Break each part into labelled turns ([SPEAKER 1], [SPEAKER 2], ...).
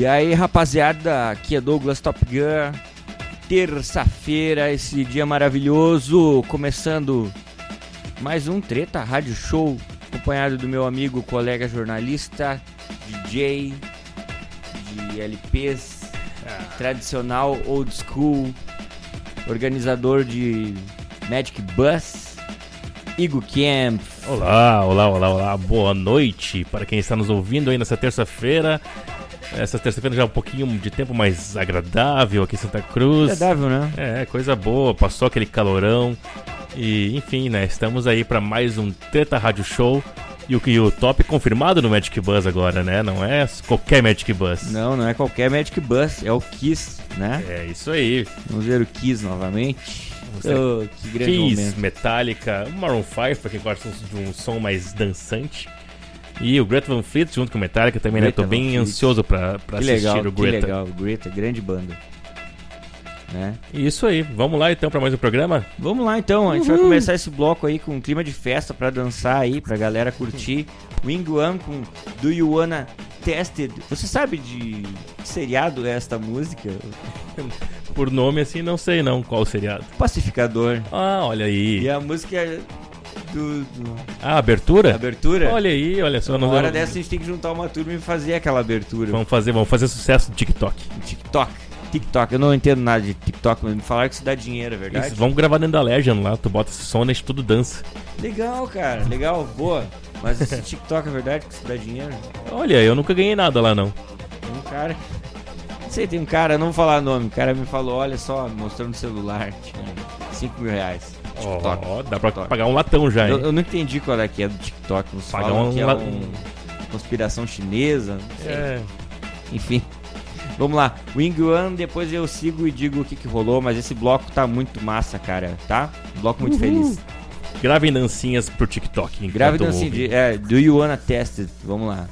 [SPEAKER 1] E aí, rapaziada, aqui é Douglas Top Gun. Terça-feira, esse dia maravilhoso, começando mais um Treta Rádio Show, acompanhado do meu amigo, colega jornalista, DJ de LPs, tradicional, old school, organizador de Magic Bus, Igor Camp.
[SPEAKER 2] Olá, olá, olá, olá, boa noite para quem está nos ouvindo aí nessa terça-feira. Essa terça-feira já é um pouquinho de tempo mais agradável aqui em Santa Cruz.
[SPEAKER 1] Agradável, né?
[SPEAKER 2] É, coisa boa, passou aquele calorão. E enfim, né? Estamos aí para mais um Treta Rádio Show. E o, e o top confirmado no Magic Bus agora, né? Não é qualquer Magic Bus.
[SPEAKER 1] Não, não é qualquer Magic Bus, é o Kiss, né?
[SPEAKER 2] É isso aí.
[SPEAKER 1] Vamos ver o Kiss novamente. Oh, que grande
[SPEAKER 2] Kiss,
[SPEAKER 1] momento.
[SPEAKER 2] Metallica, Maroon 5, pra quem gosta de um som mais dançante. E o Greta Van Fleet junto com o Metallica também, né?
[SPEAKER 1] Greta
[SPEAKER 2] Tô bem
[SPEAKER 1] Fleet.
[SPEAKER 2] ansioso pra, pra
[SPEAKER 1] Que
[SPEAKER 2] assistir
[SPEAKER 1] legal,
[SPEAKER 2] o
[SPEAKER 1] que
[SPEAKER 2] Greta.
[SPEAKER 1] legal. Greta, grande banda. Né?
[SPEAKER 2] Isso aí, vamos lá então pra mais um programa?
[SPEAKER 1] Vamos lá então, a gente vai começar esse bloco aí com um clima de festa pra dançar aí, pra galera curtir. Wing One com Do You Wanna Tested. Você sabe de que seriado é esta música?
[SPEAKER 2] Por nome assim, não sei não qual seriado.
[SPEAKER 1] Pacificador.
[SPEAKER 2] Ah, olha aí.
[SPEAKER 1] E a música é do, do
[SPEAKER 2] Ah, abertura?
[SPEAKER 1] abertura.
[SPEAKER 2] Olha aí, olha só.
[SPEAKER 1] Uma
[SPEAKER 2] não-
[SPEAKER 1] hora dessa a gente tem que juntar uma turma e fazer aquela abertura.
[SPEAKER 2] Vamos fazer, vamos fazer sucesso no TikTok.
[SPEAKER 1] TikTok. TikTok, eu não entendo nada de TikTok, mas me falaram que isso dá dinheiro, é verdade?
[SPEAKER 2] Isso, vamos gravar dentro da Legend lá, tu bota esse som e tudo dança.
[SPEAKER 1] Legal, cara, legal, boa. Mas esse TikTok é verdade que isso dá dinheiro?
[SPEAKER 2] Olha, eu nunca ganhei nada lá não.
[SPEAKER 1] Tem um cara. Não sei, tem um cara, não vou falar nome. O cara me falou, olha só, mostrando o celular, tinha 5 mil reais. TikTok.
[SPEAKER 2] Ó, dá pra
[SPEAKER 1] TikTok.
[SPEAKER 2] pagar um latão já, hein?
[SPEAKER 1] Eu, eu não entendi qual é que é do TikTok. Nos
[SPEAKER 2] Pagar
[SPEAKER 1] falam
[SPEAKER 2] um
[SPEAKER 1] que é
[SPEAKER 2] la-
[SPEAKER 1] um conspiração chinesa. Não sei.
[SPEAKER 2] É.
[SPEAKER 1] Enfim. Vamos lá, Wing One, depois eu sigo e digo o que, que rolou, mas esse bloco tá muito massa, cara, tá? Bloco muito feliz.
[SPEAKER 2] Gravem dancinhas pro TikTok.
[SPEAKER 1] Grave de, é, Do You Wanna Test It? Vamos lá.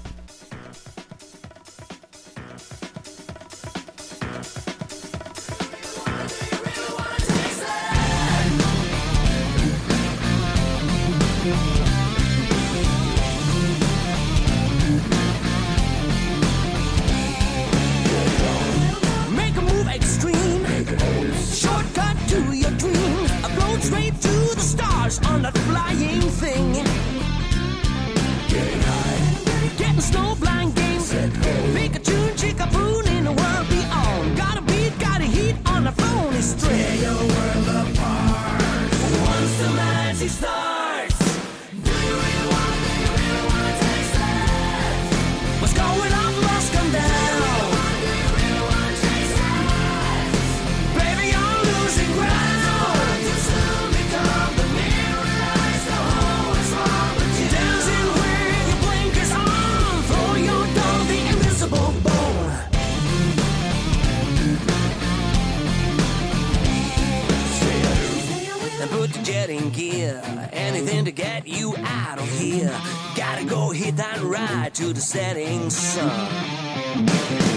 [SPEAKER 3] To the setting sun.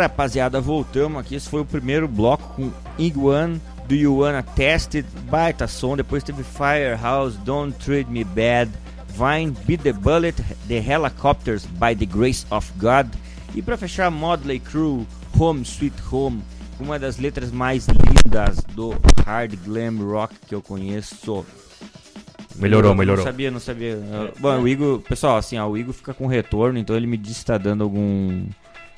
[SPEAKER 1] Rapaziada, voltamos aqui. Esse foi o primeiro bloco com Iguan do You Wanna Tested, baita som. Depois teve Firehouse, Don't Treat Me Bad, Vine, Beat the Bullet, The Helicopters by the Grace of God. E pra fechar, Modley Crew, Home Sweet Home, uma das letras mais lindas do hard glam rock que eu conheço.
[SPEAKER 2] Melhorou, melhorou.
[SPEAKER 1] Não sabia, não sabia. Bom, o Igor, pessoal, assim, ó, o Igor fica com retorno, então ele me disse que tá dando algum.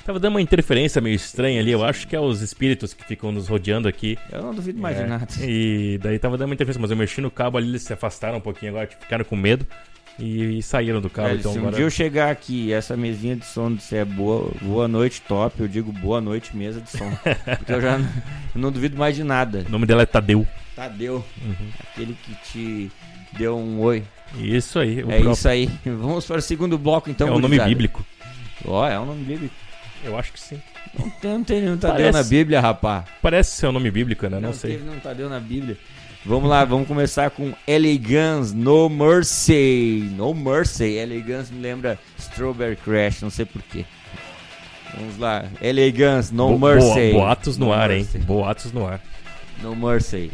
[SPEAKER 2] Tava dando uma interferência meio estranha ali, eu acho que é os espíritos que ficam nos rodeando aqui.
[SPEAKER 1] Eu não duvido mais
[SPEAKER 2] É,
[SPEAKER 1] de nada.
[SPEAKER 2] E daí tava dando uma interferência, mas eu mexi no cabo ali, eles se afastaram um pouquinho agora, tipo, ficaram com medo e, saíram do cabo.
[SPEAKER 1] Velho,
[SPEAKER 2] então
[SPEAKER 1] se um
[SPEAKER 2] agora...
[SPEAKER 1] dia eu chegar aqui e essa mesinha de som disser boa, boa noite top, eu digo boa noite mesa de som. Porque eu já não, eu não duvido mais de nada.
[SPEAKER 2] O nome dela é Tadeu.
[SPEAKER 1] Tadeu,
[SPEAKER 2] Uhum.
[SPEAKER 1] aquele que te deu um oi.
[SPEAKER 2] Isso aí. o
[SPEAKER 1] é
[SPEAKER 2] próprio-
[SPEAKER 1] isso aí. Vamos para o segundo bloco então.
[SPEAKER 2] é o nome bíblico.
[SPEAKER 1] Ó, é um nome bíblico.
[SPEAKER 2] Eu acho que sim.
[SPEAKER 1] Não tem, não tem nenhum Tadeu
[SPEAKER 2] Parece.
[SPEAKER 1] na Bíblia, rapá.
[SPEAKER 2] Parece ser o nome bíblico, né? Não, sei.
[SPEAKER 1] teve nenhum Tadeu na Bíblia. Vamos lá, vamos começar com Elegance No Mercy. No Mercy. Elegance me lembra Strawberry Crash, não sei porquê. Vamos lá. Elegance No
[SPEAKER 2] Bo-
[SPEAKER 1] Mercy.
[SPEAKER 2] boa- boatos no, ar,
[SPEAKER 1] Mercy.
[SPEAKER 2] hein? Boatos no ar.
[SPEAKER 1] No Mercy.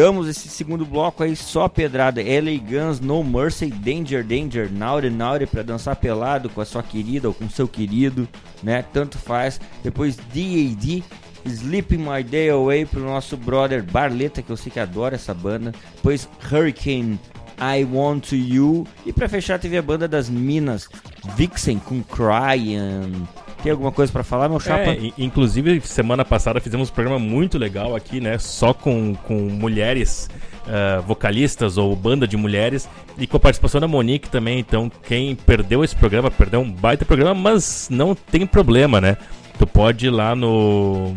[SPEAKER 1] Voltamos esse segundo bloco aí, só pedrada. LA Guns, No Mercy, Danger, Danger, Naughty, Naughty pra dançar pelado com a sua querida ou com seu querido, né? Tanto faz. Depois D.A.D., Sleeping My Day Away pro nosso brother Barleta, que eu sei que adora essa banda. Depois Hurricane, I Want You. E pra fechar teve a banda das Minas, Vixen com Crying. Tem alguma coisa pra falar, meu chapa?
[SPEAKER 2] É, inclusive, semana passada fizemos um programa muito legal aqui, né? Só com, com mulheres ah, vocalistas ou banda de mulheres e com a participação da Monique também. Então, quem perdeu esse programa, perdeu um baita programa, mas não tem problema, né? Tu pode ir lá no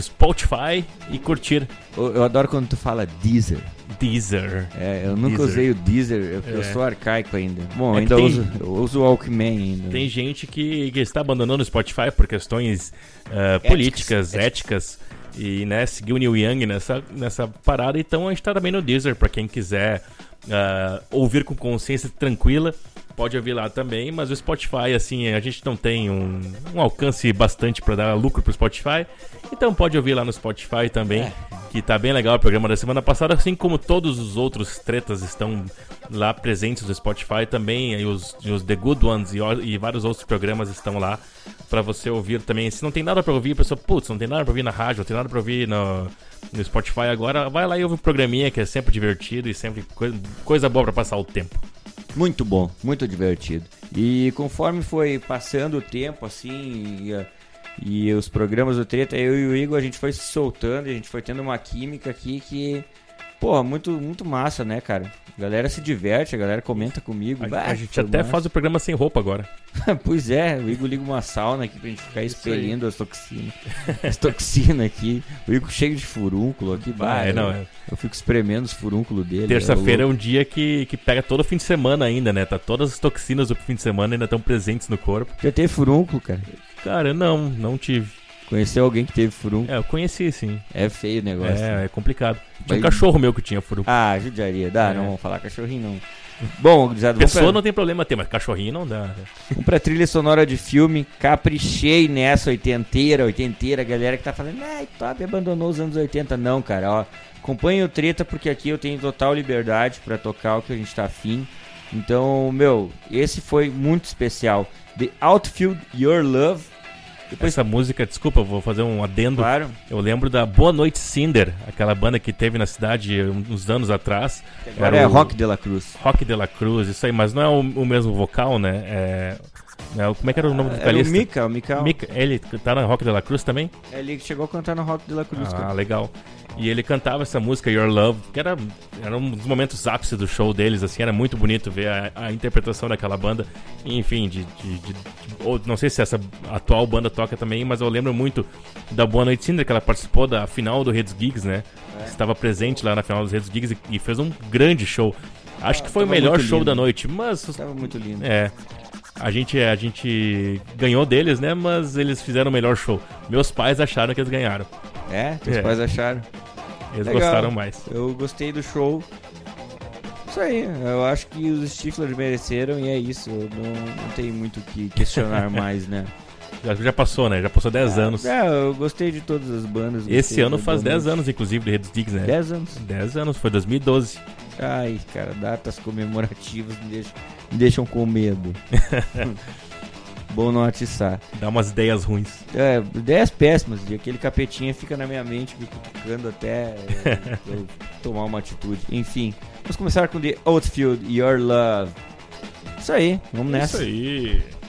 [SPEAKER 2] Spotify e curtir
[SPEAKER 1] Eu, eu adoro quando tu fala Deezer.
[SPEAKER 2] Deezer.
[SPEAKER 1] É, eu nunca
[SPEAKER 2] Deezer.
[SPEAKER 1] usei o Deezer, eu, eu
[SPEAKER 2] É.
[SPEAKER 1] sou arcaico ainda. Bom,
[SPEAKER 2] É
[SPEAKER 1] ainda
[SPEAKER 2] tem-
[SPEAKER 1] uso, eu uso o Walkman ainda.
[SPEAKER 2] Tem gente que, que está abandonando o Spotify por questões ah, políticas, éticas, e né, seguiu o Neil Young nessa, nessa parada. Então a gente tá também no Deezer, para quem quiser ah, ouvir com consciência tranquila. Pode ouvir lá também, mas o Spotify, assim, a gente não tem um, um alcance bastante para dar lucro pro Spotify. Então pode ouvir lá no Spotify também, que tá bem legal o programa da semana passada, assim como todos os outros tretas estão lá presentes no Spotify também, e os, e os The Good Ones e, e vários outros programas estão lá pra você ouvir também. Se não tem nada pra ouvir, a pessoa, putz, não tem nada pra ouvir na rádio, não tem nada pra ouvir no, no Spotify agora, vai lá e ouve um programinha que é sempre divertido e sempre coi- coisa boa pra passar o tempo.
[SPEAKER 1] Muito bom, muito divertido. E conforme foi passando o tempo, assim, e, e os programas do Treta, eu e o Igor, a gente foi se soltando, a gente foi tendo uma química aqui que Porra, muito, muito massa, né, cara? A galera se diverte, a galera comenta comigo.
[SPEAKER 2] A,
[SPEAKER 1] Bah,
[SPEAKER 2] a gente até
[SPEAKER 1] massa.
[SPEAKER 2] faz o programa sem roupa agora.
[SPEAKER 1] pois é, o Igor liga uma sauna aqui pra gente ficar expelindo as toxinas. As toxinas aqui. O Igor cheio de furúnculo aqui. Bah,
[SPEAKER 2] Ah, é,
[SPEAKER 1] eu,
[SPEAKER 2] não, é.
[SPEAKER 1] eu fico espremendo os furúnculos dele.
[SPEAKER 2] Terça-feira é
[SPEAKER 1] é
[SPEAKER 2] um dia que, que pega todo o fim de semana ainda, né? Tá todas as toxinas do fim de semana ainda estão presentes no corpo.
[SPEAKER 1] Já teve furúnculo, cara?
[SPEAKER 2] Cara, não, não tive.
[SPEAKER 1] Conheceu alguém que teve furúnculo?
[SPEAKER 2] É, eu conheci sim.
[SPEAKER 1] É feio o negócio.
[SPEAKER 2] É, é complicado. Tinha um
[SPEAKER 1] Vai-
[SPEAKER 2] cachorro meu que tinha furo.
[SPEAKER 1] Ah, judiaria. Dá,
[SPEAKER 2] É.
[SPEAKER 1] não vamos falar cachorrinho, não. Bom, gurizada,
[SPEAKER 2] Pessoa
[SPEAKER 1] pra,
[SPEAKER 2] não tem problema ter, mas cachorrinho não dá. né?
[SPEAKER 1] vamos pra trilha sonora de filme. Caprichei nessa oitenteira, oitenteira. Galera que tá falando, ai, Top abandonou os anos 80. Não, cara, ó. Acompanhe o Treta, porque aqui eu tenho total liberdade pra tocar o que a gente tá afim. Então, meu, esse foi muito especial. The Outfield Your Love. Depois,
[SPEAKER 2] Essa música, desculpa, vou fazer um adendo.
[SPEAKER 1] claro,
[SPEAKER 2] Eu lembro da Boa Noite Cinder, aquela banda que teve na cidade uns anos atrás.
[SPEAKER 1] agora
[SPEAKER 2] Era
[SPEAKER 1] é
[SPEAKER 2] o-
[SPEAKER 1] Rock de la Cruz.
[SPEAKER 2] Rock de la Cruz, isso aí, mas não é o, o mesmo vocal, né? É, como é que era o nome do
[SPEAKER 1] Era o
[SPEAKER 2] vocalista?
[SPEAKER 1] Mika, o Mika.
[SPEAKER 2] Ele tá na Rock de la Cruz também?
[SPEAKER 1] É ele chegou a cantar no Rock de la Cruz,
[SPEAKER 2] Ah,
[SPEAKER 1] cara.
[SPEAKER 2] legal. E ele cantava essa música Your Love, que era, era um dos momentos ápices do show deles, assim, era muito bonito ver a, a interpretação daquela banda. Enfim, de, de- de- de- ou não sei se essa atual banda toca também, mas eu lembro muito da Boa Noite Cinder, que ela participou da final do Reds Gigs, né?
[SPEAKER 1] É.
[SPEAKER 2] Estava presente lá na final dos Reds Gigs e, e fez um grande show. Acho que foi o melhor show
[SPEAKER 1] lindo.
[SPEAKER 2] da noite, mas
[SPEAKER 1] Tava muito lindo.
[SPEAKER 2] é. A gente, a gente ganhou deles, né? Mas eles fizeram o melhor show. Meus pais acharam que eles ganharam.
[SPEAKER 1] É, teus
[SPEAKER 2] É.
[SPEAKER 1] pais acharam.
[SPEAKER 2] Eles
[SPEAKER 1] Legal.
[SPEAKER 2] gostaram mais.
[SPEAKER 1] Eu gostei do show. Isso aí, eu acho que os Stiflers mereceram e é isso. Eu não, não tenho muito o que questionar mais, né?
[SPEAKER 2] Já, já passou, né? Já passou 10 anos.
[SPEAKER 1] É, eu gostei de todas as bandas.
[SPEAKER 2] Esse ano faz
[SPEAKER 1] banda.
[SPEAKER 2] 10 anos, inclusive, de Red Sticks, né?
[SPEAKER 1] 10 anos.
[SPEAKER 2] 10 anos, foi 2012.
[SPEAKER 1] Ai, cara, datas comemorativas me deixam, me deixam com medo. Bom não atiçar.
[SPEAKER 2] Dá umas ideias ruins.
[SPEAKER 1] É, ideias péssimas. E aquele capetinha fica na minha mente, me cutucando até é, eu tomar uma atitude. Enfim, vamos começar com The Outfield, Your Love. Isso aí, vamos nessa.
[SPEAKER 2] Isso aí.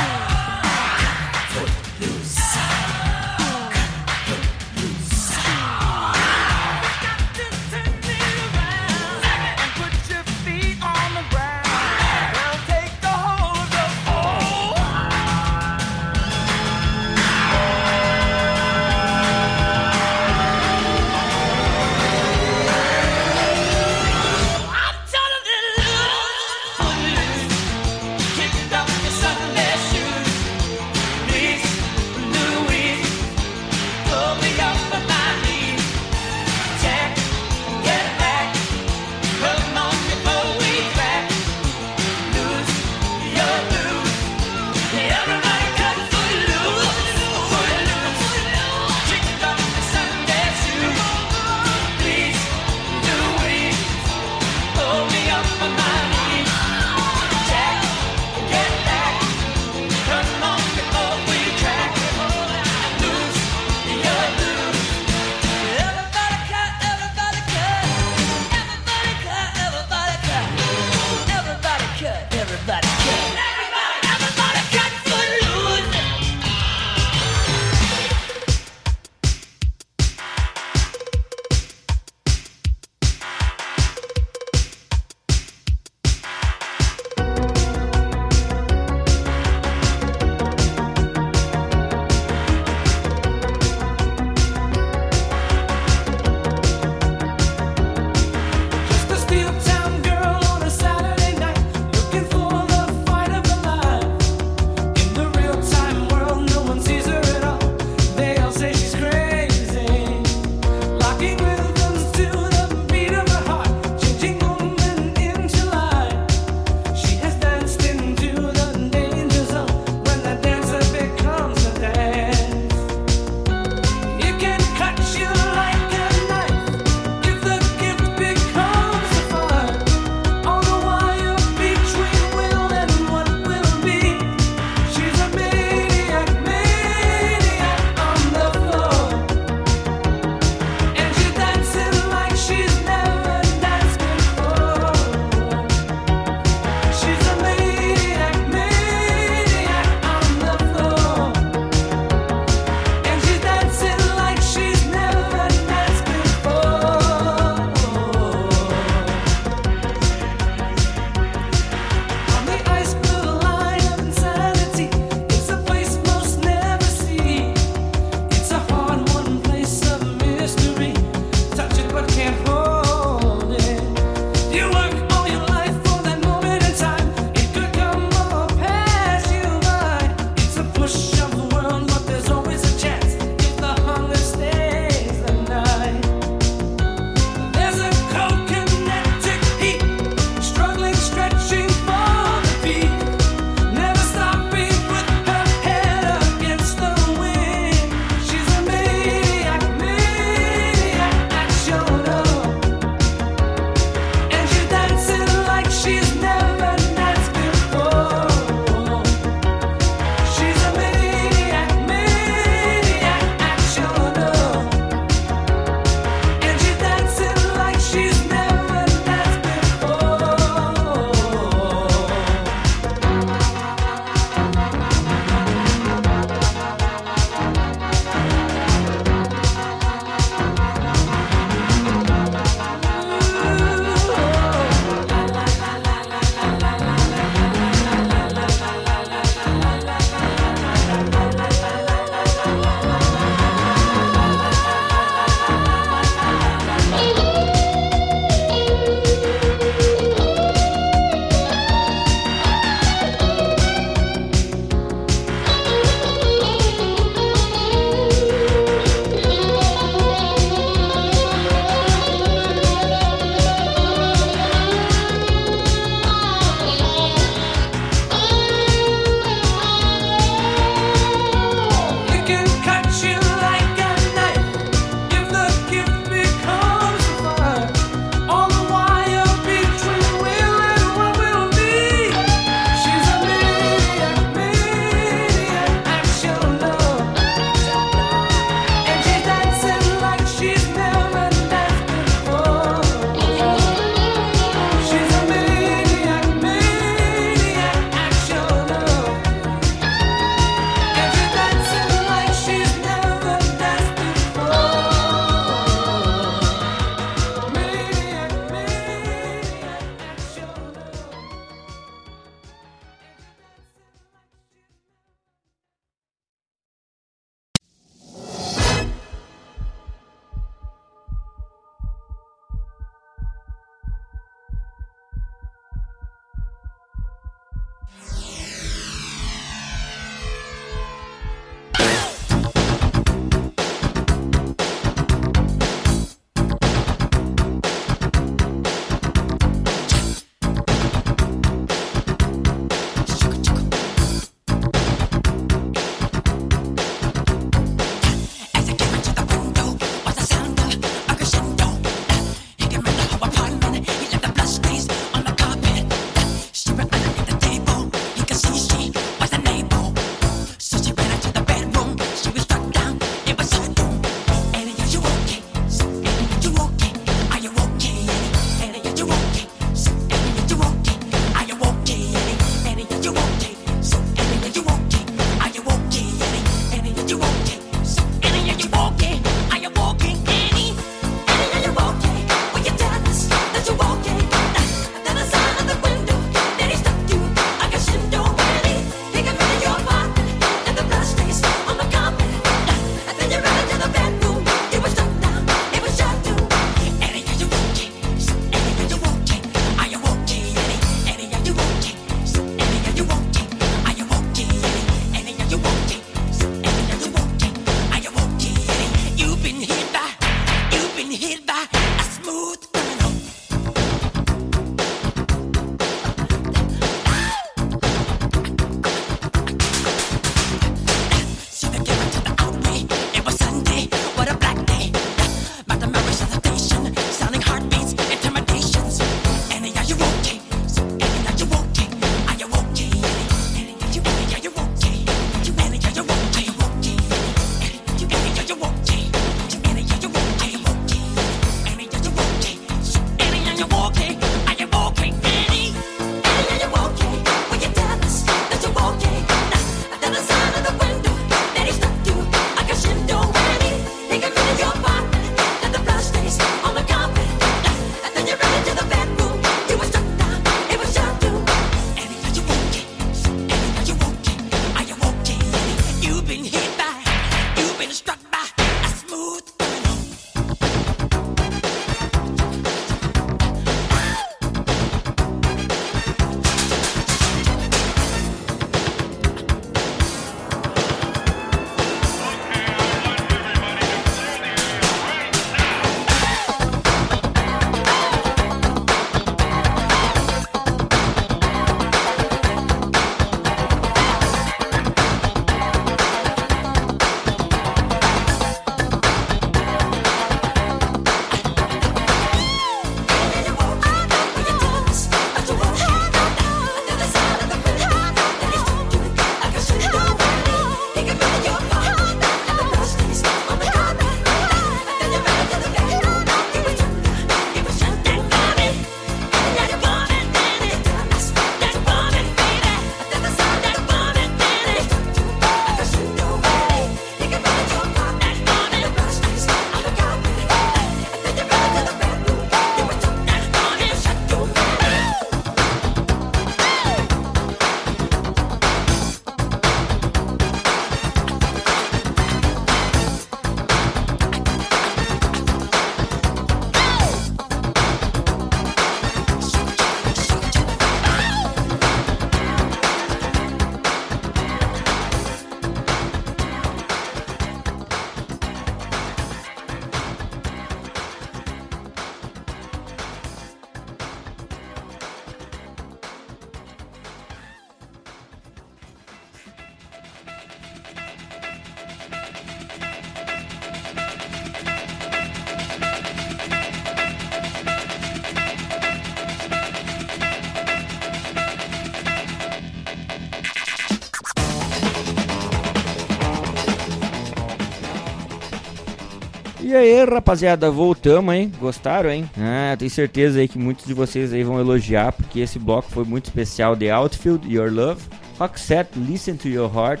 [SPEAKER 1] Aí, rapaziada, voltamos, hein? Gostaram, hein? Ah, tenho certeza aí que muitos de vocês aí vão elogiar, porque esse bloco foi muito especial. The Outfield, Your Love, Roxette, Listen to Your Heart.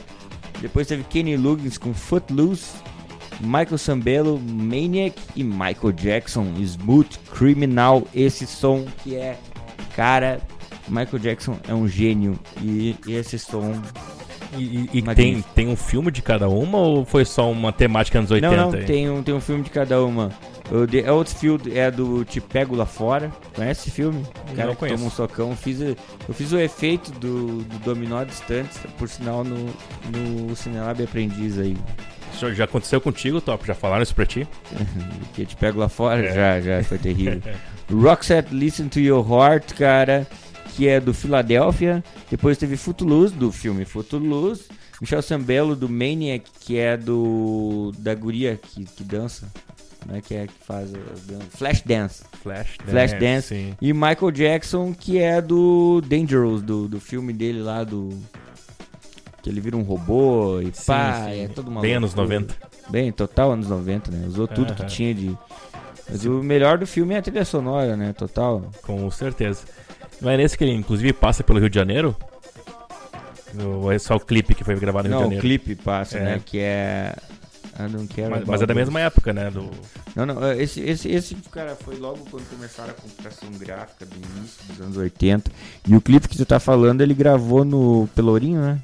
[SPEAKER 1] Depois teve Kenny Loggins com Footloose, Michael Sambello, Maniac e Michael Jackson, Smooth Criminal. Esse som que é, cara, Michael Jackson é um gênio e esse som
[SPEAKER 2] E, e- tem, tem um filme de cada uma ou foi só uma temática anos 80?
[SPEAKER 1] Não, não,
[SPEAKER 2] aí?
[SPEAKER 1] tem um, tem um filme de cada uma. O The Outfield é do Te Pego Lá Fora. Conhece esse filme? O cara
[SPEAKER 2] Não
[SPEAKER 1] que toma um socão. Fiz, eu fiz o efeito do, do dominó distante, por sinal, no, no Cinelab Aprendiz aí.
[SPEAKER 2] Já, já aconteceu contigo, Top? Já falaram isso pra ti?
[SPEAKER 1] Que Te Pego Lá Fora,
[SPEAKER 2] É.
[SPEAKER 1] já, já, foi terrível. Roxette Listen to Your Heart, cara, que é do Philadelphia. Depois teve Footloose, do filme Footloose. Michel Sambello, do Maniac, que é do... da guria que, que dança. Como é que é que faz? Flash Dance.
[SPEAKER 2] Flash Dance.
[SPEAKER 1] Flash Dance.
[SPEAKER 2] Sim.
[SPEAKER 1] E Michael Jackson, que é do Dangerous, do, do filme dele lá, do... Que ele vira um robô e
[SPEAKER 2] Sim,
[SPEAKER 1] pá,
[SPEAKER 2] sim.
[SPEAKER 1] é toda uma
[SPEAKER 2] Bem anos
[SPEAKER 1] loucura.
[SPEAKER 2] 90.
[SPEAKER 1] Bem, total anos 90, né? Usou tudo que
[SPEAKER 2] Aham.
[SPEAKER 1] tinha de... Mas o melhor do filme é a trilha sonora, né? Total.
[SPEAKER 2] Com certeza. Não é nesse que ele, inclusive, passa pelo Rio de Janeiro? Ou é só o clipe que foi gravado no Rio
[SPEAKER 1] Não,
[SPEAKER 2] de
[SPEAKER 1] o
[SPEAKER 2] Janeiro?
[SPEAKER 1] clipe passa,
[SPEAKER 2] É.
[SPEAKER 1] né? Que é... I don't care
[SPEAKER 2] Mas, mas é da mesma época, né? Do...
[SPEAKER 1] Não, não, é, esse, esse, esse, cara, foi logo quando começaram a computação gráfica do início dos anos 80. E o clipe que tu tá falando, ele gravou no Pelourinho, né?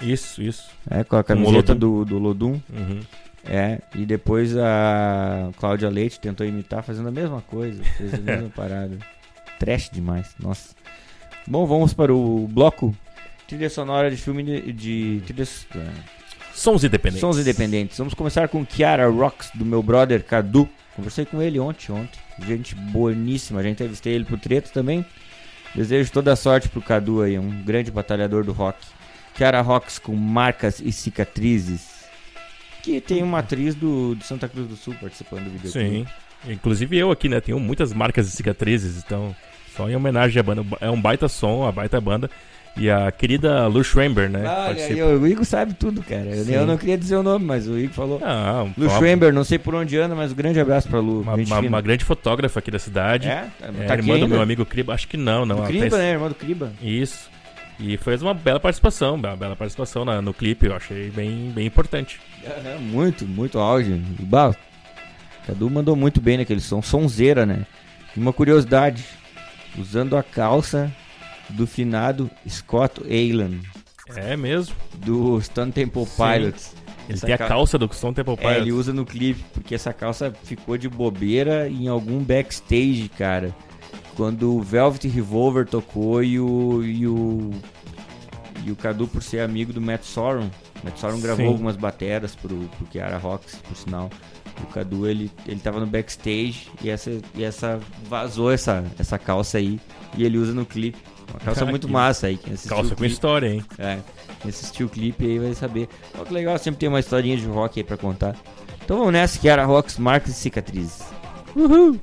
[SPEAKER 2] Isso, isso.
[SPEAKER 1] É, com a
[SPEAKER 2] o
[SPEAKER 1] camiseta do, do Lodum.
[SPEAKER 2] Uhum.
[SPEAKER 1] É, e depois a Cláudia Leite tentou imitar fazendo a mesma coisa, fez a mesma parada. Trash demais, nossa. Bom, vamos para o bloco trilha sonora de filme de, de trilhas, é,
[SPEAKER 2] Sons independentes.
[SPEAKER 1] sons independentes. Vamos começar com Kiara Rocks, do meu brother Cadu. Conversei com ele ontem, ontem. Gente boníssima, já entrevistei ele pro Treta também. Desejo toda a sorte pro Cadu aí, um grande batalhador do rock. Kiara Rocks com marcas e cicatrizes. Que tem uma atriz do, de Santa Cruz do Sul participando do vídeo.
[SPEAKER 2] Sim. Inclusive eu aqui, né? Tenho muitas marcas e cicatrizes, então só em homenagem à banda. É um baita som, uma baita banda. E a querida Lu Schwember, né?
[SPEAKER 1] Aí, o Igor sabe tudo, cara. Eu, eu não queria dizer o nome, mas o Igor falou.
[SPEAKER 2] Ah, um
[SPEAKER 1] Lu
[SPEAKER 2] top.
[SPEAKER 1] Schwember, não sei por onde anda, mas um grande abraço pra Lu.
[SPEAKER 2] Uma, uma- uma grande fotógrafa aqui da cidade.
[SPEAKER 1] É?
[SPEAKER 2] É,
[SPEAKER 1] Tá
[SPEAKER 2] irmã do meu amigo Kriba. Acho que não, não.
[SPEAKER 1] Do Criba, né? Irmã do Criba.
[SPEAKER 2] Isso. E fez uma bela participação, uma bela participação na- no clipe, eu achei bem, bem importante.
[SPEAKER 1] É, muito, muito áudio. Bah, Cadu mandou muito bem naquele som. Sonzeira, né? Uma curiosidade. Usando a calça do finado Scott Aylan,
[SPEAKER 2] É mesmo.
[SPEAKER 1] do Stone Temple
[SPEAKER 2] Sim.
[SPEAKER 1] Pilots.
[SPEAKER 2] Ele
[SPEAKER 1] Essa
[SPEAKER 2] tem a
[SPEAKER 1] cal-
[SPEAKER 2] calça do Stone Temple
[SPEAKER 1] É,
[SPEAKER 2] Pilots.
[SPEAKER 1] ele usa no clipe, porque essa calça ficou de bobeira em algum backstage, cara. Quando o Velvet Revolver tocou e o. E o, e o Cadu, por ser amigo do Matt Sorum. Matt Sorum gravou
[SPEAKER 2] Sim.
[SPEAKER 1] algumas bateras pro, pro Kiara Rocks, por sinal. O Cadu, ele, ele tava no backstage e essa, e essa vazou essa, essa calça aí e ele usa no clipe. Uma calça
[SPEAKER 2] Ah,
[SPEAKER 1] muito massa aí.
[SPEAKER 2] Calça com história, hein?
[SPEAKER 1] é, quem assistiu o clipe aí vai saber. Olha que legal, sempre tem uma historinha de rock aí pra contar. Então vamos nessa, que era Rocks, Marcas e Cicatrizes. Uhul!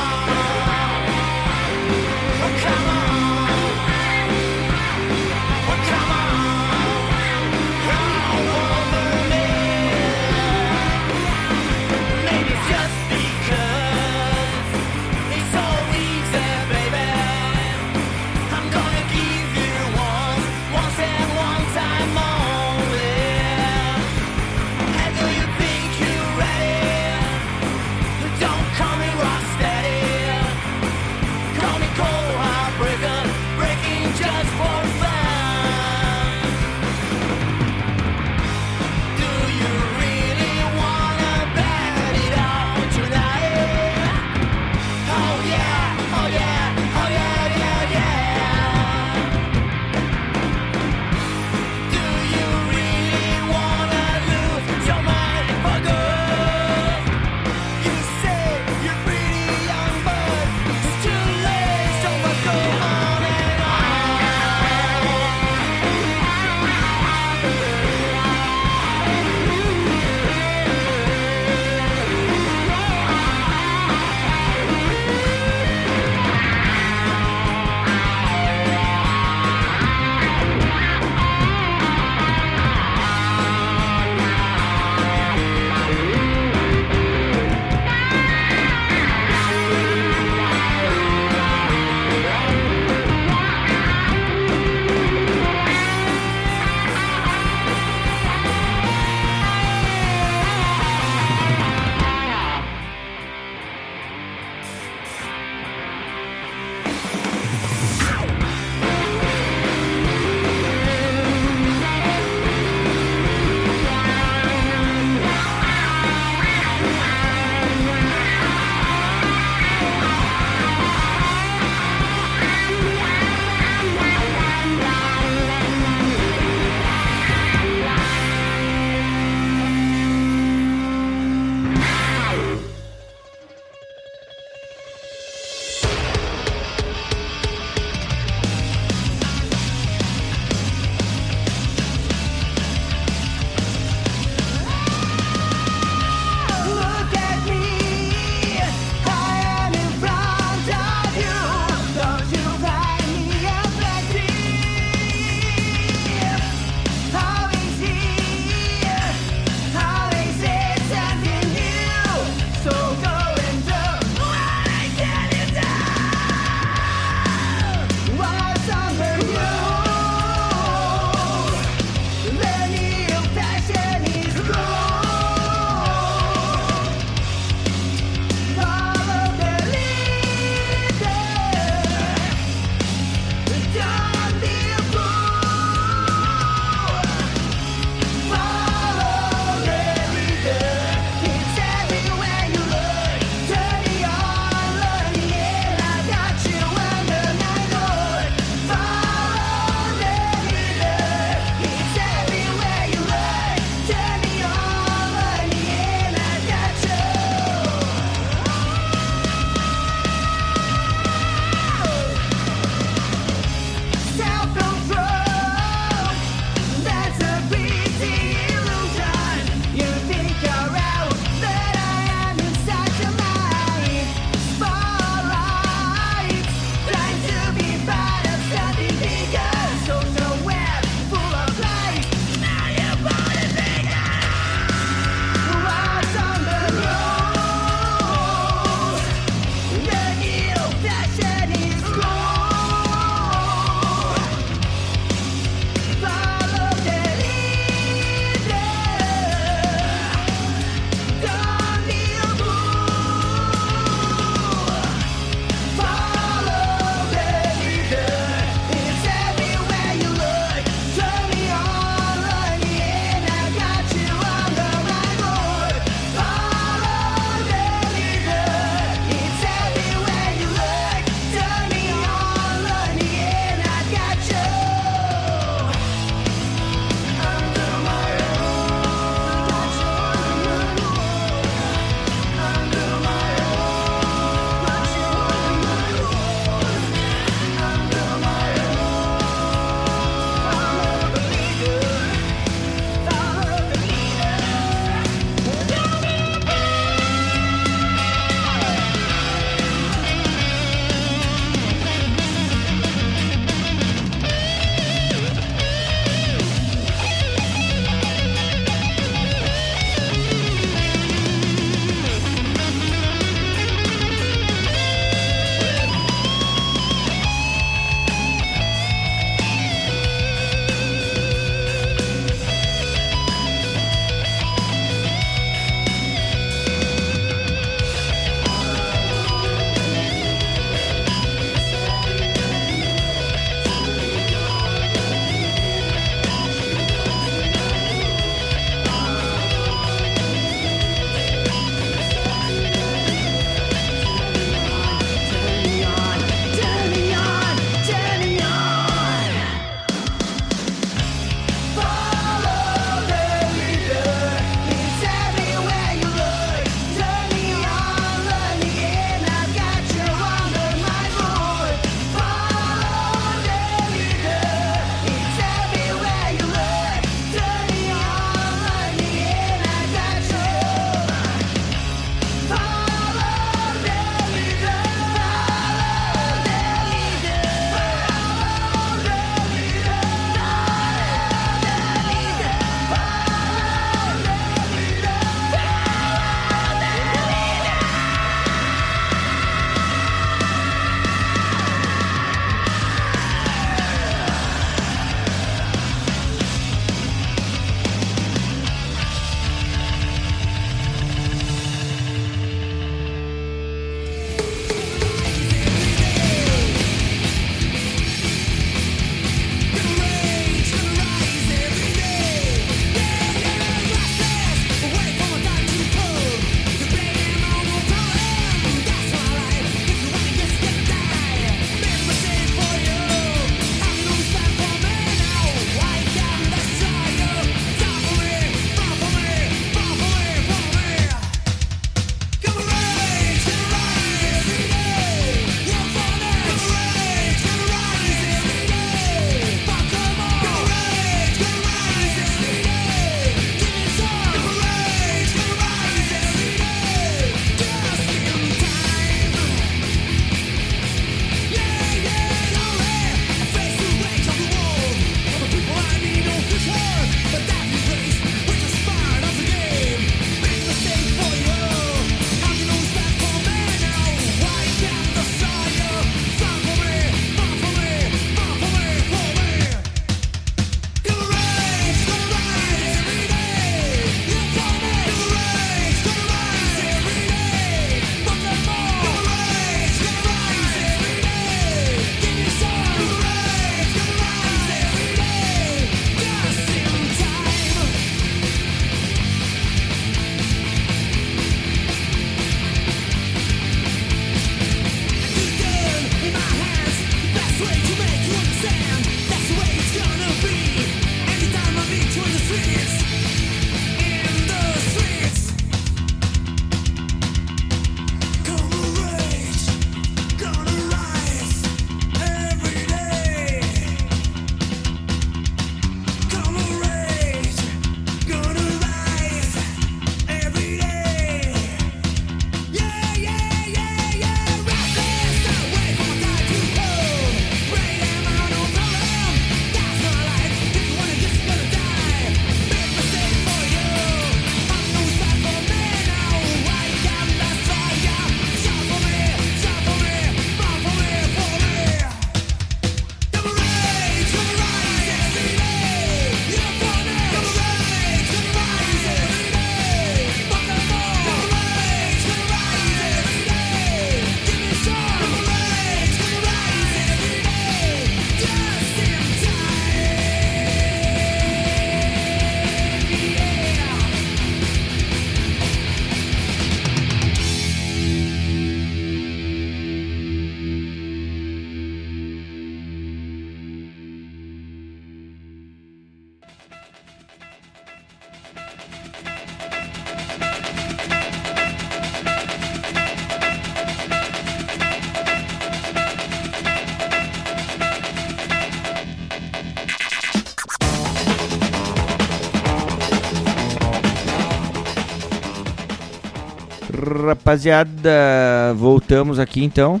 [SPEAKER 1] Rapaziada, voltamos aqui então.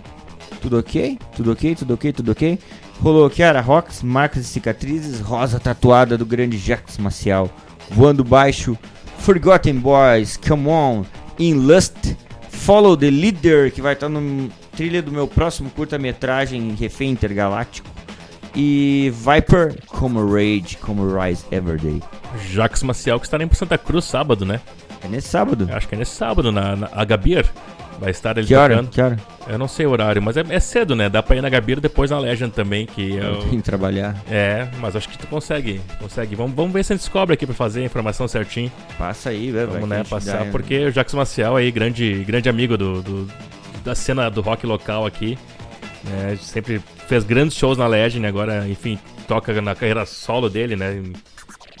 [SPEAKER 1] Tudo ok? Tudo ok? Tudo ok? Tudo ok? Rolou Kiara Rocks, marcas e cicatrizes, rosa tatuada do grande Jax Maciel, voando baixo, Forgotten Boys, Come On, In Lust, Follow the Leader, que vai estar no trilha do meu próximo curta-metragem Refém Intergaláctico, e Viper, Como Rage, Como Rise Everyday.
[SPEAKER 2] Jax Maciel que estará em Santa Cruz sábado, né?
[SPEAKER 1] É nesse sábado.
[SPEAKER 2] Eu acho que é nesse sábado, na, na a Gabir. Vai estar ele
[SPEAKER 1] Que hora?
[SPEAKER 2] tocando.
[SPEAKER 1] Que hora?
[SPEAKER 2] Eu não sei o horário, mas é, é cedo, né? Dá pra ir na Gabir depois na Legend também, que
[SPEAKER 1] Eu
[SPEAKER 2] eu...
[SPEAKER 1] tenho que trabalhar.
[SPEAKER 2] É, mas acho que tu consegue. Consegue. Vamos, vamos ver se a gente descobre aqui pra fazer a informação certinho.
[SPEAKER 1] Passa aí, velho.
[SPEAKER 2] Vamos, né, passar,
[SPEAKER 1] dá-
[SPEAKER 2] porque o Jackson Maciel aí, grande, grande amigo do, do- da cena do rock local aqui. né, sempre fez grandes shows na Legend, agora, enfim, toca na carreira solo dele, né?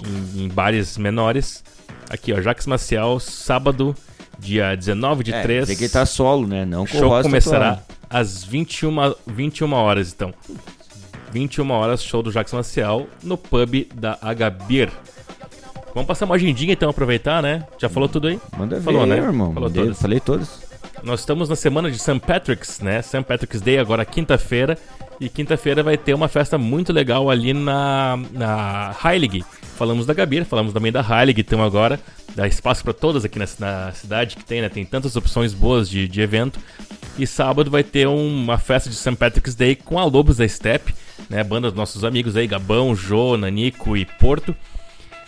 [SPEAKER 2] Em- em bares menores. Aqui, ó, Jax Maciel, sábado, dia 19 de
[SPEAKER 1] É,
[SPEAKER 2] 3.
[SPEAKER 1] dizer que ele tá solo, né? Não com o
[SPEAKER 2] show começará
[SPEAKER 1] tatuado.
[SPEAKER 2] às 21, 21 horas, então. 21 horas, show do Jackson Maciel no pub da Agabir. Vamos passar uma agendinha então, aproveitar, né? Já falou tudo aí?
[SPEAKER 1] Manda ver,
[SPEAKER 2] Falou, né?
[SPEAKER 1] irmão.
[SPEAKER 2] Falou
[SPEAKER 1] Mandei-
[SPEAKER 2] todas.
[SPEAKER 1] Falei todos.
[SPEAKER 2] Nós estamos na semana de St. Patrick's, né? St. Patrick's Day agora quinta-feira. E quinta-feira vai ter uma festa muito legal ali na, na Heilig. Falamos da Gabir, falamos também da Heilig, então agora dá espaço para todas aqui na, na cidade que tem, né? Tem tantas opções boas de, de evento. E sábado vai ter uma festa de St. Patrick's Day com a Lobos da Steppe, né? Banda dos nossos amigos aí, Gabão, Jô, Nanico e Porto.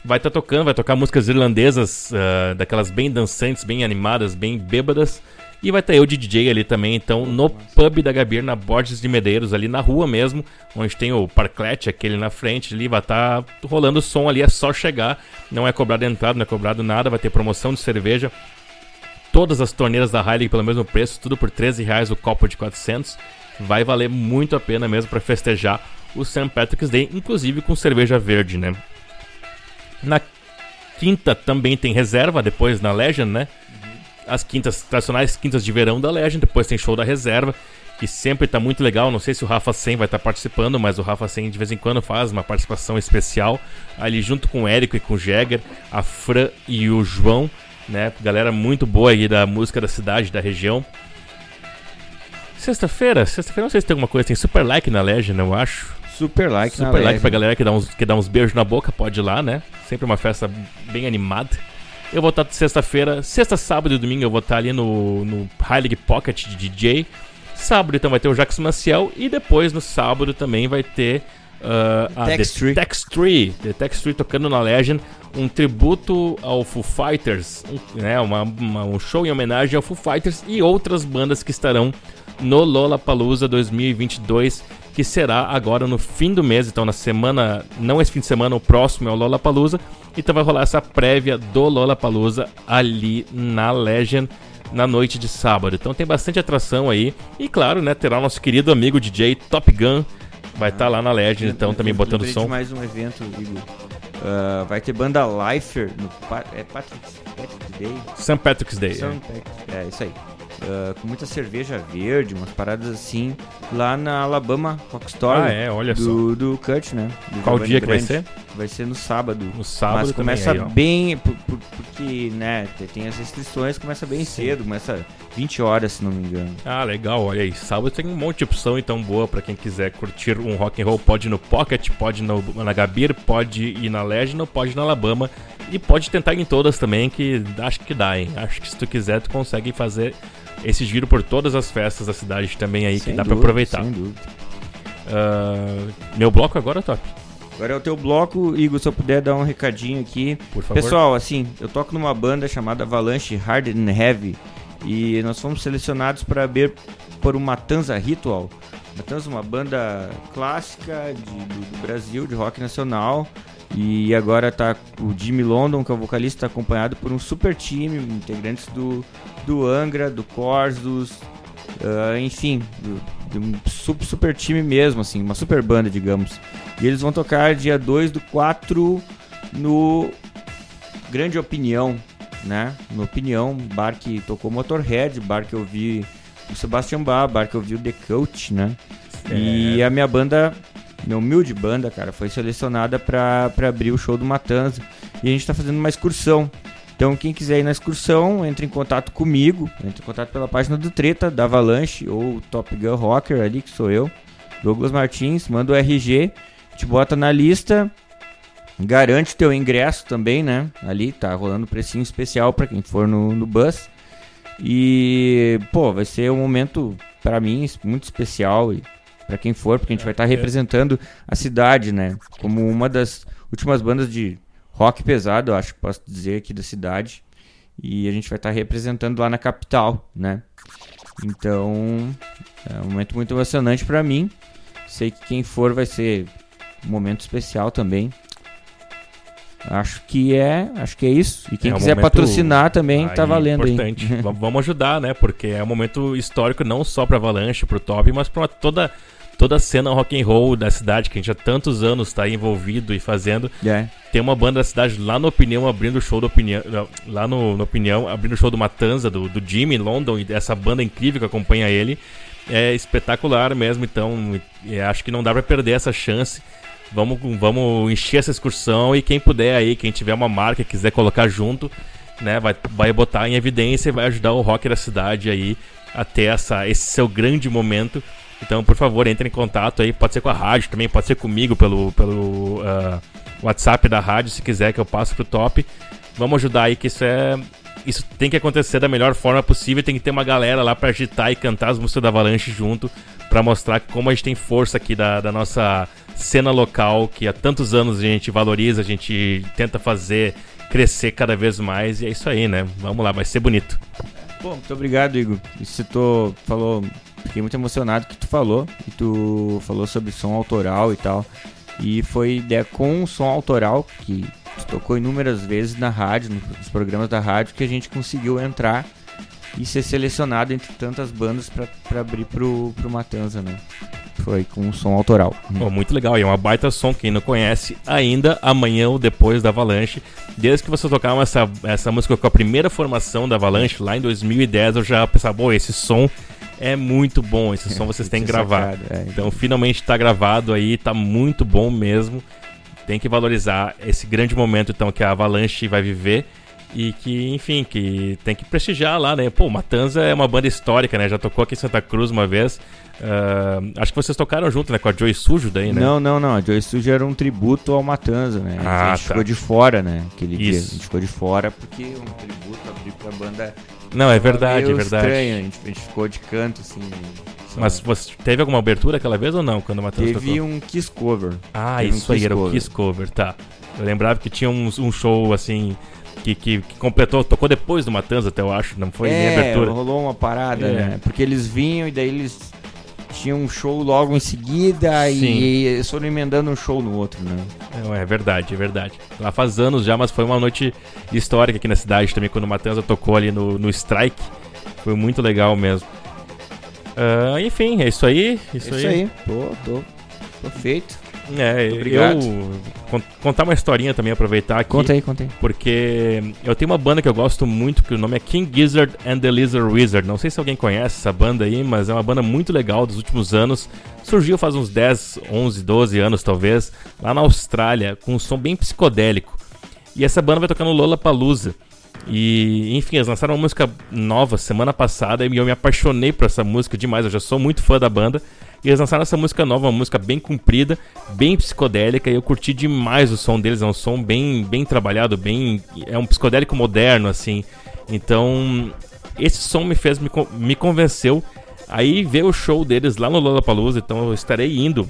[SPEAKER 2] Vai estar tocando, vai tocar músicas irlandesas, ah, daquelas bem dançantes, bem animadas, bem bêbadas. E vai estar eu de DJ ali também, então, no pub da Gabir, na Borges de Medeiros, ali na rua mesmo, onde tem o parklete, aquele na frente ali, vai estar rolando som ali, é só chegar, não é cobrado entrada, não é cobrado nada, vai ter promoção de cerveja, todas as torneiras da Heilig pelo mesmo preço, tudo por 13 reais o copo de 400, vai valer muito a pena mesmo para festejar o St. Patrick's Day, inclusive com cerveja verde, né? Na quinta também tem reserva, depois na Legend, né? As quintas tradicionais quintas de verão da Legend, depois tem show da reserva, que sempre tá muito legal. Não sei se o Rafa 100 vai estar participando, mas o Rafa 100 de vez em quando faz uma participação especial ali junto com o Érico e com o Jäger, a Fran e o João, né? Galera muito boa aí da música da cidade, da região. Sexta-feira, sexta-feira não sei se tem alguma coisa, tem super like na Legend, eu acho.
[SPEAKER 1] Super like na
[SPEAKER 2] Super like
[SPEAKER 1] Legend.
[SPEAKER 2] pra galera que dá, uns, que dá uns beijos na boca, pode ir lá, né? Sempre uma festa bem animada. Eu vou estar sexta-feira, sexta, sábado e domingo eu vou estar ali no, no Heilig Pocket de DJ. Sábado então vai ter o Jackson Maciel e depois no sábado também vai ter ah, a
[SPEAKER 1] Tex
[SPEAKER 2] The
[SPEAKER 1] Tree.
[SPEAKER 2] Tex Tree. The Tree tocando na Legend, um tributo ao Foo Fighters, um, né, uma, uma- um show em homenagem ao Foo Fighters e outras bandas que estarão no Lollapalooza 2022, que será agora no fim do mês, então na semana, não esse fim de semana, o próximo é o Lollapalooza, então vai rolar essa prévia do Lollapalooza ali na Legend na noite de sábado. Então tem bastante atração aí e claro, né, terá o nosso querido amigo DJ Top Gun vai estar lá na Legend, então também
[SPEAKER 1] Lembrei
[SPEAKER 2] botando
[SPEAKER 1] de
[SPEAKER 2] som.
[SPEAKER 1] mais um evento, Igor. Ah, vai ter banda Lifer no é Patrick, Patrick Day.
[SPEAKER 2] St. Patrick's Day.
[SPEAKER 1] Patrick- É, isso aí. Ah, com muita cerveja verde, umas paradas assim, lá na Alabama Rockstore.
[SPEAKER 2] Ah, é, olha só.
[SPEAKER 1] do, do Kurt, né? Do
[SPEAKER 2] Qual
[SPEAKER 1] Giovanni
[SPEAKER 2] dia que vai ser?
[SPEAKER 1] Vai ser no sábado.
[SPEAKER 2] No sábado
[SPEAKER 1] Mas começa
[SPEAKER 2] aí,
[SPEAKER 1] bem, por- por- porque, né, te- tem as restrições, começa bem cedo, começa 20 horas, se não me engano.
[SPEAKER 2] Ah, legal, olha aí. Sábado tem um monte de opção então boa pra quem quiser curtir um rock and roll. Pode ir no Pocket, pode ir no, na Gabir, pode ir na Legend, ou pode ir na Alabama. E pode tentar em todas também, que acho que dá, hein? Acho que se tu quiser, tu consegue fazer esse giro por todas as festas da cidade também aí, que
[SPEAKER 1] Sem
[SPEAKER 2] dá pra
[SPEAKER 1] dúvida,
[SPEAKER 2] aproveitar.
[SPEAKER 1] Sem dúvida.
[SPEAKER 2] Ah, meu bloco agora, Top?
[SPEAKER 1] Agora é o teu bloco, Igor, se eu puder dar um recadinho aqui.
[SPEAKER 2] Por favor.
[SPEAKER 1] Pessoal, assim, eu toco numa banda chamada Avalanche Hard and Heavy e nós fomos selecionados para ver por uma Matanza Ritual. Matanza é uma banda clássica de- do, do Brasil, de rock nacional. E agora tá o Jimmy London, que é o vocalista, acompanhado por um super time, integrantes do, do Angra, do Corsos, ah, enfim, de um super, super time mesmo, assim, uma super banda, digamos. E eles vão tocar dia 2 do 4 no Grande Opinião, né? No Opinião, bar que tocou Motorhead, bar que eu vi o Sebastian Bach, bar que eu vi o The Coach, né? E a minha banda, minha humilde banda, cara, foi selecionada pra abrir o show do Matanza. E a gente tá fazendo uma excursão. Então, quem quiser ir na excursão, entre em contato comigo, entre em contato pela página do Treta, da Avalanche ou Top Gun Rocker ali, que sou eu, Douglas Martins, manda o RG, te bota na lista, garante teu ingresso também, né? Ali tá rolando precinho especial para quem for no, no bus. E, pô, vai ser um momento para mim muito especial e para quem for, porque a gente vai estar representando a cidade, né? Como uma das últimas bandas de rock pesado, eu acho que posso dizer aqui da cidade. E a gente vai estar representando lá na capital, né? Então, é um momento muito emocionante para mim. Sei que quem for vai ser um momento especial também. Acho que é, acho que é isso. E quem
[SPEAKER 2] É um
[SPEAKER 1] quiser
[SPEAKER 2] momento
[SPEAKER 1] patrocinar também tá
[SPEAKER 2] Aí,
[SPEAKER 1] valendo
[SPEAKER 2] importante.
[SPEAKER 1] aí.
[SPEAKER 2] Va- Vamos ajudar, né? Porque é um momento histórico não só pra Avalanche, pro Top, mas pra toda toda a cena rock and roll da cidade que a gente há tantos anos tá envolvido e fazendo.
[SPEAKER 1] É.
[SPEAKER 2] Tem uma banda da cidade lá no Opinião abrindo o show do Opinião, lá no, no Opinião abrindo o show do Matanza do, do Jimmy em London e essa banda incrível que acompanha ele é espetacular mesmo. Então e acho que não dá pra perder essa chance. Vamos, vamos encher essa excursão e quem puder aí, quem tiver uma marca e quiser colocar junto, né, vai, vai botar em evidência e vai ajudar o rock da cidade aí a ter essa, esse seu grande momento. Então, por favor, entre em contato aí, pode ser com a rádio também, pode ser comigo pelo, pelo ah, WhatsApp da rádio, se quiser que eu passe pro top. Vamos ajudar aí que isso é isso tem que acontecer da melhor forma possível, tem que ter uma galera lá pra agitar e cantar as músicas da Avalanche junto, pra mostrar como a gente tem força aqui da, da nossa cena local, que há tantos anos a gente valoriza, a gente tenta fazer crescer cada vez mais, e é isso aí, né? Vamos lá, vai ser bonito.
[SPEAKER 1] Pô, muito obrigado, Igor. Tô, falou, fiquei muito emocionado que tu falou. E tu falou sobre som autoral e tal. E foi com o som autoral que tocou inúmeras vezes na rádio, nos programas da rádio, que a gente conseguiu entrar e ser selecionado entre tantas bandas pra abrir pro, pro Matanza, né? Foi com o som autoral.
[SPEAKER 2] Pô, muito legal, e é uma baita som, quem não conhece, ainda amanhã ou depois da Avalanche. Desde que você tocaram essa, essa música com a primeira formação da Avalanche, lá em 2010, eu já pensava, pô, esse som é muito bom, esse som vocês têm que gravar.
[SPEAKER 1] é.
[SPEAKER 2] Então finalmente tá gravado aí, tá muito bom mesmo. Tem que valorizar esse grande momento então que a Avalanche vai viver e que, enfim, que tem que prestigiar lá, né? Pô, Matanza é uma banda histórica, né? Já tocou aqui em Santa Cruz uma vez. Ah, acho que vocês tocaram junto, né? Com a Joy Sujo daí, né?
[SPEAKER 1] Não, não, não. A Joy Studio era um tributo ao Matanza, né?
[SPEAKER 2] Ah,
[SPEAKER 1] a gente
[SPEAKER 2] tá.
[SPEAKER 1] ficou de fora, né? Aquele dia. A
[SPEAKER 2] Isso.
[SPEAKER 1] gente ficou de fora porque um tributo abrir pra banda.
[SPEAKER 2] Não, é verdade, é verdade.
[SPEAKER 1] Estranho. A, gente, a gente ficou de canto, assim. só-
[SPEAKER 2] Mas você teve alguma abertura aquela vez ou não, quando o Matheus
[SPEAKER 1] Teve
[SPEAKER 2] tocou?
[SPEAKER 1] um Kiss Cover.
[SPEAKER 2] Ah,
[SPEAKER 1] teve um
[SPEAKER 2] isso aí,
[SPEAKER 1] Kiss
[SPEAKER 2] era o. Kiss Cover, tá. Eu lembrava que tinha um, um show, assim, que, que, que completou, tocou depois do Matanza até, eu acho, não foi nem
[SPEAKER 1] é,
[SPEAKER 2] abertura.
[SPEAKER 1] rolou uma parada,
[SPEAKER 2] É.
[SPEAKER 1] né? Porque eles vinham e daí eles tinham um show logo em seguida
[SPEAKER 2] Sim.
[SPEAKER 1] e eles foram emendando um show no outro, né?
[SPEAKER 2] Não, é verdade, é verdade. Lá faz anos já, mas foi uma noite histórica aqui na cidade também, quando o Matanza tocou ali no, no Strike. Foi muito legal mesmo. Ah, enfim, é isso aí. Isso,
[SPEAKER 1] Isso aí. Pô, tô, tô feito.
[SPEAKER 2] É,
[SPEAKER 1] Obrigado.
[SPEAKER 2] eu con- contar uma historinha também, aproveitar aqui.
[SPEAKER 1] Conta aí, conta aí.
[SPEAKER 2] Porque eu tenho uma banda que eu gosto muito, que o nome é King Gizzard and the Lizard Wizard. Não sei se alguém conhece essa banda aí, mas é uma banda muito legal dos últimos anos. Surgiu faz uns 10, 11, 12 anos talvez, lá na Austrália, com um som bem psicodélico. E essa banda vai tocar no Lollapalooza. E, enfim, eles lançaram uma música nova semana passada e eu me apaixonei por essa música demais. Eu já sou muito fã da banda. E eles lançaram essa música nova, uma música bem comprida, bem psicodélica, e eu curti demais o som deles. É um som bem, bem trabalhado, bem. É um psicodélico moderno, assim. Então, esse som me fez, me, me convenceu. Aí ver o show deles lá no Lollapalooza, então eu estarei indo,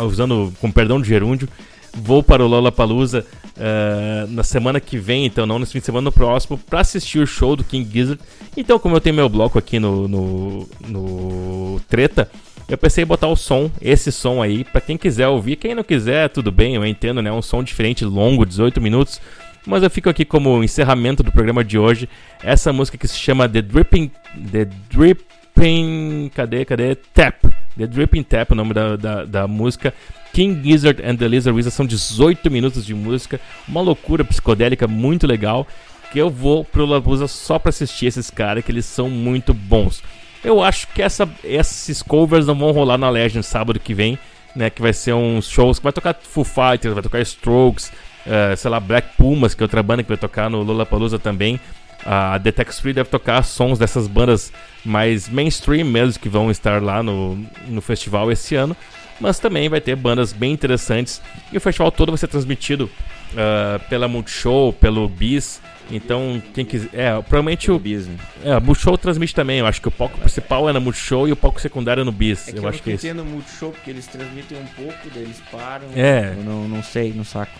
[SPEAKER 2] usando, com perdão de gerúndio, vou para o Lollapalooza eh, na semana que vem, então não nesse fim de semana, no próximo, para assistir o show do King Gizzard. Então, como eu tenho meu bloco aqui no, no, no Treta, eu pensei em botar o som, esse som aí, para quem quiser ouvir. Quem não quiser, tudo bem, eu entendo, né? Um som diferente, longo, 18 minutos. Mas eu fico aqui como encerramento do programa de hoje. Essa música que se chama The Dripping. The Dripping. Cadê? Cadê? Tap. The Dripping Tap, o nome da, da, da música. King Gizzard and the Lizard Wizard são 18 minutos de música. Uma loucura psicodélica muito legal. Que eu vou pro Labusa só pra assistir esses caras, que eles são muito bons. Eu acho que essa, esses covers não vão rolar na Legend sábado que vem, né? Que vai ser uns shows que vai tocar Foo Fighters, vai tocar Strokes, eh, sei lá, Black Pumas, que é outra banda que vai tocar no Lollapalooza também. A The Tax Free deve tocar sons dessas bandas mais mainstream mesmo que vão estar lá no, no festival esse ano. Mas também vai ter bandas bem interessantes. E o festival todo vai ser transmitido ah, pela Multishow, pelo Bis. Então, quem quiser. É, provavelmente o.
[SPEAKER 1] business.
[SPEAKER 2] É, Multishow transmite também. Eu acho que o palco principal é na Multishow e o palco secundário é no Bis.
[SPEAKER 1] É
[SPEAKER 2] eu,
[SPEAKER 1] eu,
[SPEAKER 2] acho que é isso.
[SPEAKER 1] entendo muito show porque eles transmitem um pouco, daí eles param.
[SPEAKER 2] É.
[SPEAKER 1] Eu não, não sei, não saco.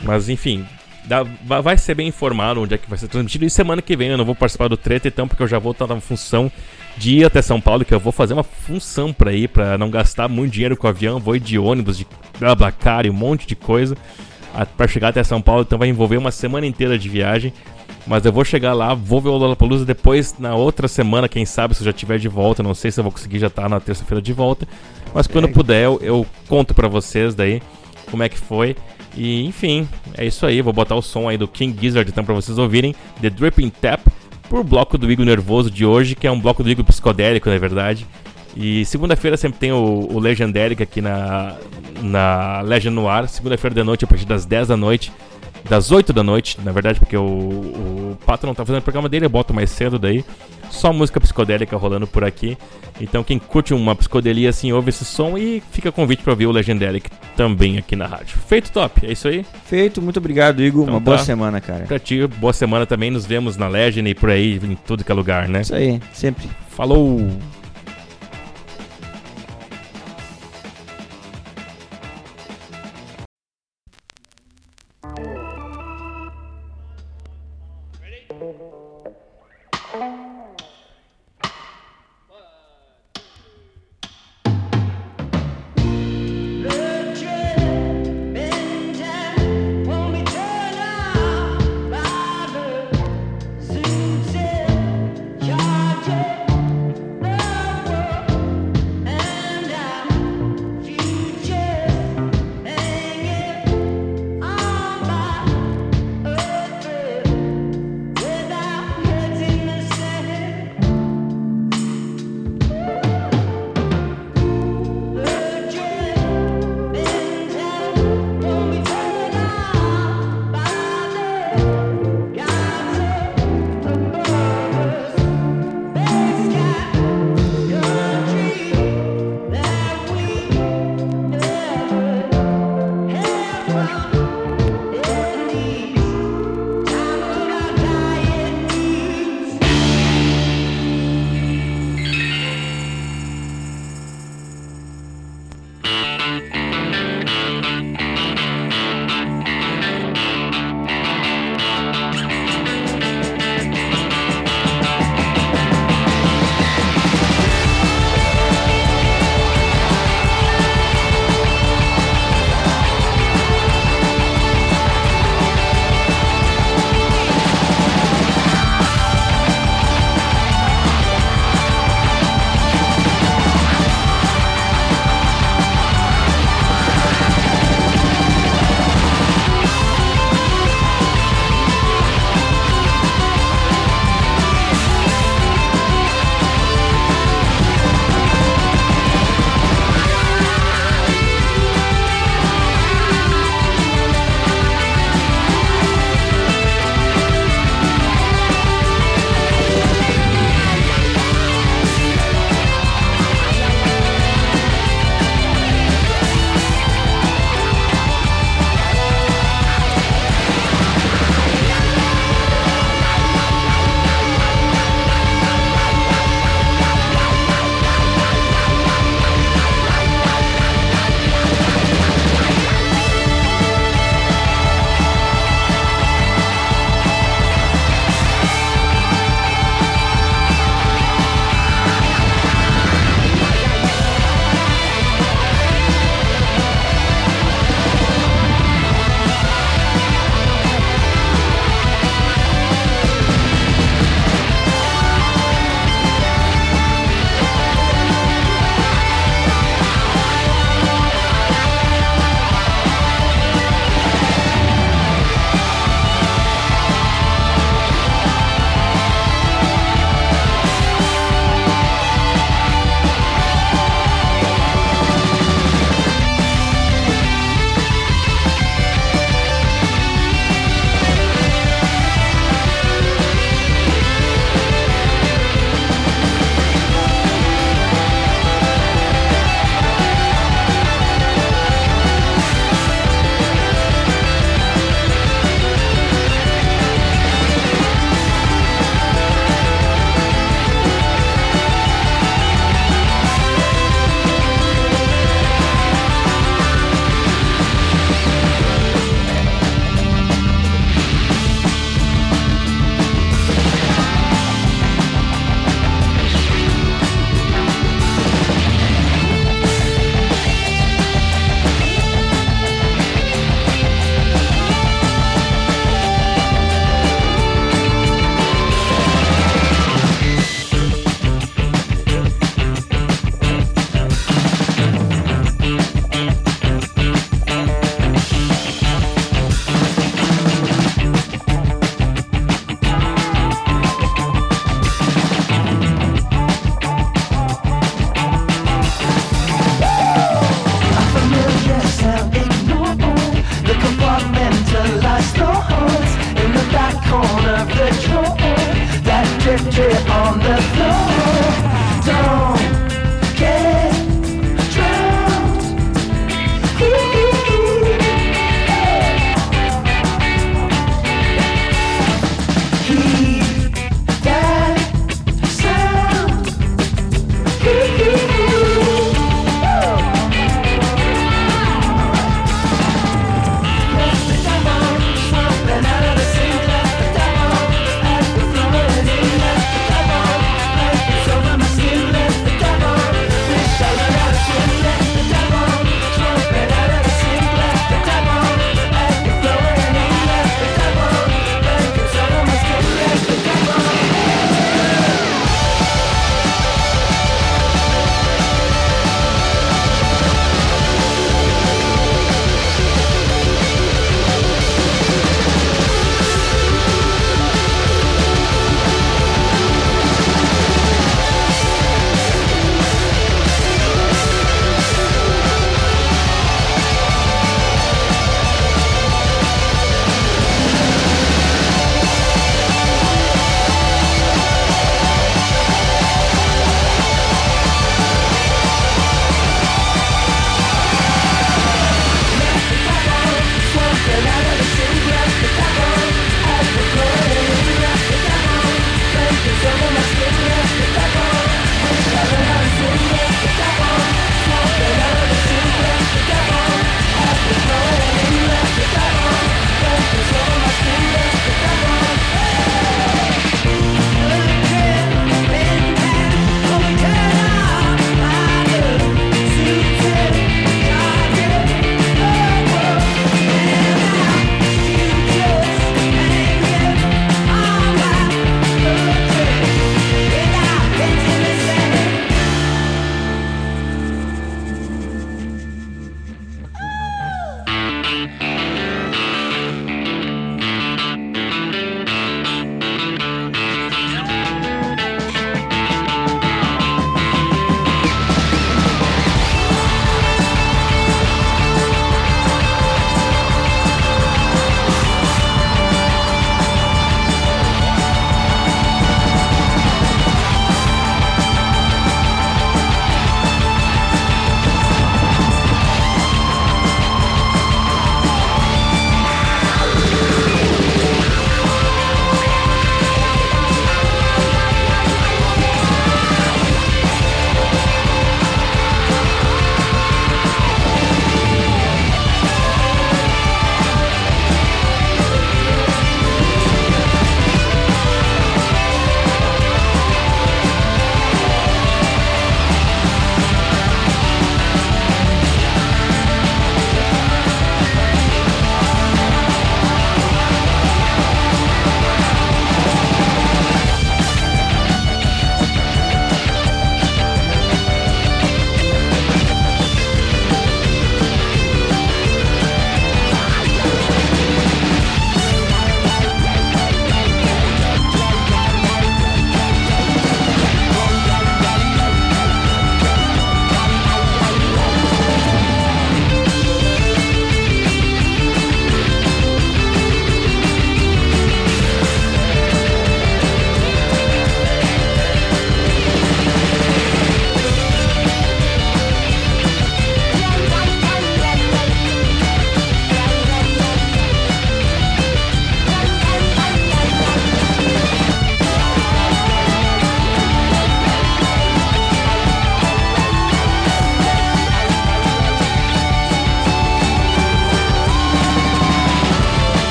[SPEAKER 2] Mas enfim, dá- va- vai ser bem informado onde é que vai ser transmitido. E semana que vem eu não vou participar do treta, então, porque eu já vou estar na função de ir até São Paulo, que eu vou fazer uma função pra ir, pra não gastar muito dinheiro com o avião. Vou ir de ônibus, de BlaBlaCar e um monte de coisa a- pra chegar até São Paulo. Então vai envolver uma semana inteira de viagem. Mas eu vou chegar lá, vou ver o Lollapalooza depois, na outra semana, quem sabe, se eu já estiver de volta. Não sei se eu vou conseguir já estar na terça-feira de volta. Mas quando
[SPEAKER 1] É.
[SPEAKER 2] puder, eu, eu conto pra vocês daí como é que foi. E enfim, é isso aí. Vou botar o som aí do King Gizzard então pra vocês ouvirem. The Dripping Tap, por bloco do Igor Nervoso de hoje, que é um bloco do Igor psicodélico, na verdade. E segunda-feira sempre tem o, o aqui na, na Legend Noir. Segunda-feira de noite, a partir das 10 da noite. Das 8 da noite, na verdade, porque o, o Pato não tá fazendo o programa dele, eu boto mais cedo daí. Só música psicodélica rolando por aqui. Então quem curte uma psicodelia assim, ouve esse som e fica convite pra ouvir o Legendaric também aqui na rádio. Feito top, é isso aí.
[SPEAKER 1] Feito, muito obrigado, Igor.
[SPEAKER 2] Então
[SPEAKER 1] Uma boa
[SPEAKER 2] tá.
[SPEAKER 1] semana, cara.
[SPEAKER 2] Pra ti, boa semana também. Nos vemos na Legend e por aí, em tudo que é lugar, né?
[SPEAKER 1] Isso aí, sempre.
[SPEAKER 2] Falou!